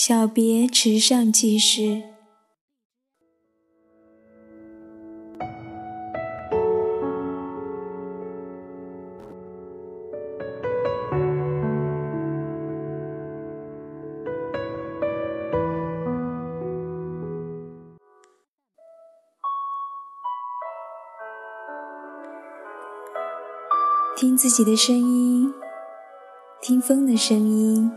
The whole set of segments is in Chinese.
小别池上记事。听自己的声音，听风的声音，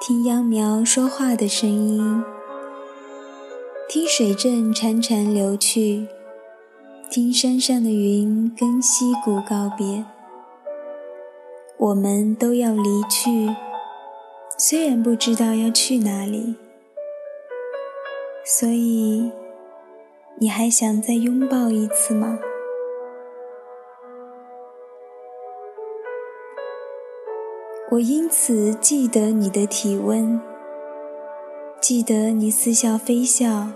听秧苗说话的声音，听水阵潺潺流去，听山上的云跟溪谷告别。我们都要离去，虽然不知道要去哪里，所以，你还想再拥抱一次吗？我因此记得你的体温，记得你似笑非笑，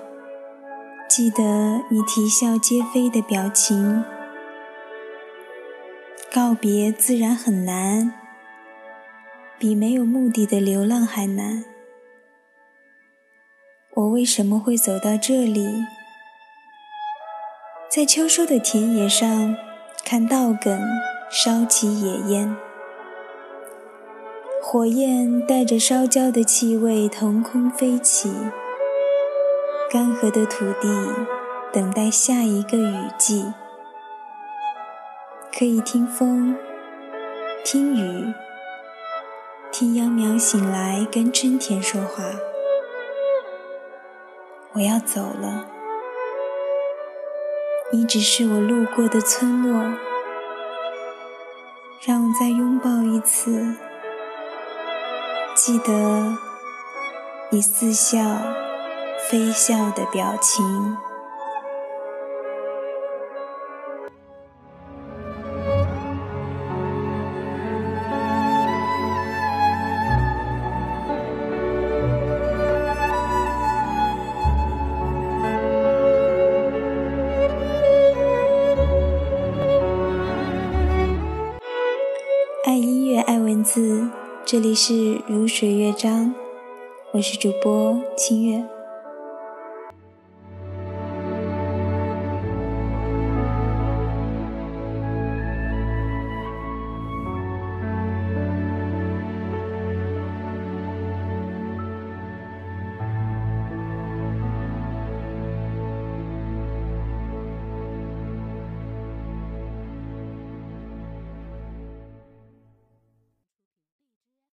记得你啼笑皆非的表情。告别自然很难，比没有目的的流浪还难。我为什么会走到这里，在秋收的田野上看稻梗烧起野烟？火焰带着烧焦的气味腾空飞起，干涸的土地等待下一个雨季。可以听风，听雨，听秧苗醒来跟春天说话。我要走了，你只是我路过的村落，让我再拥抱一次。记得你似笑非笑的表情。爱音乐，爱文字。这里是如水乐章，我是主播清月。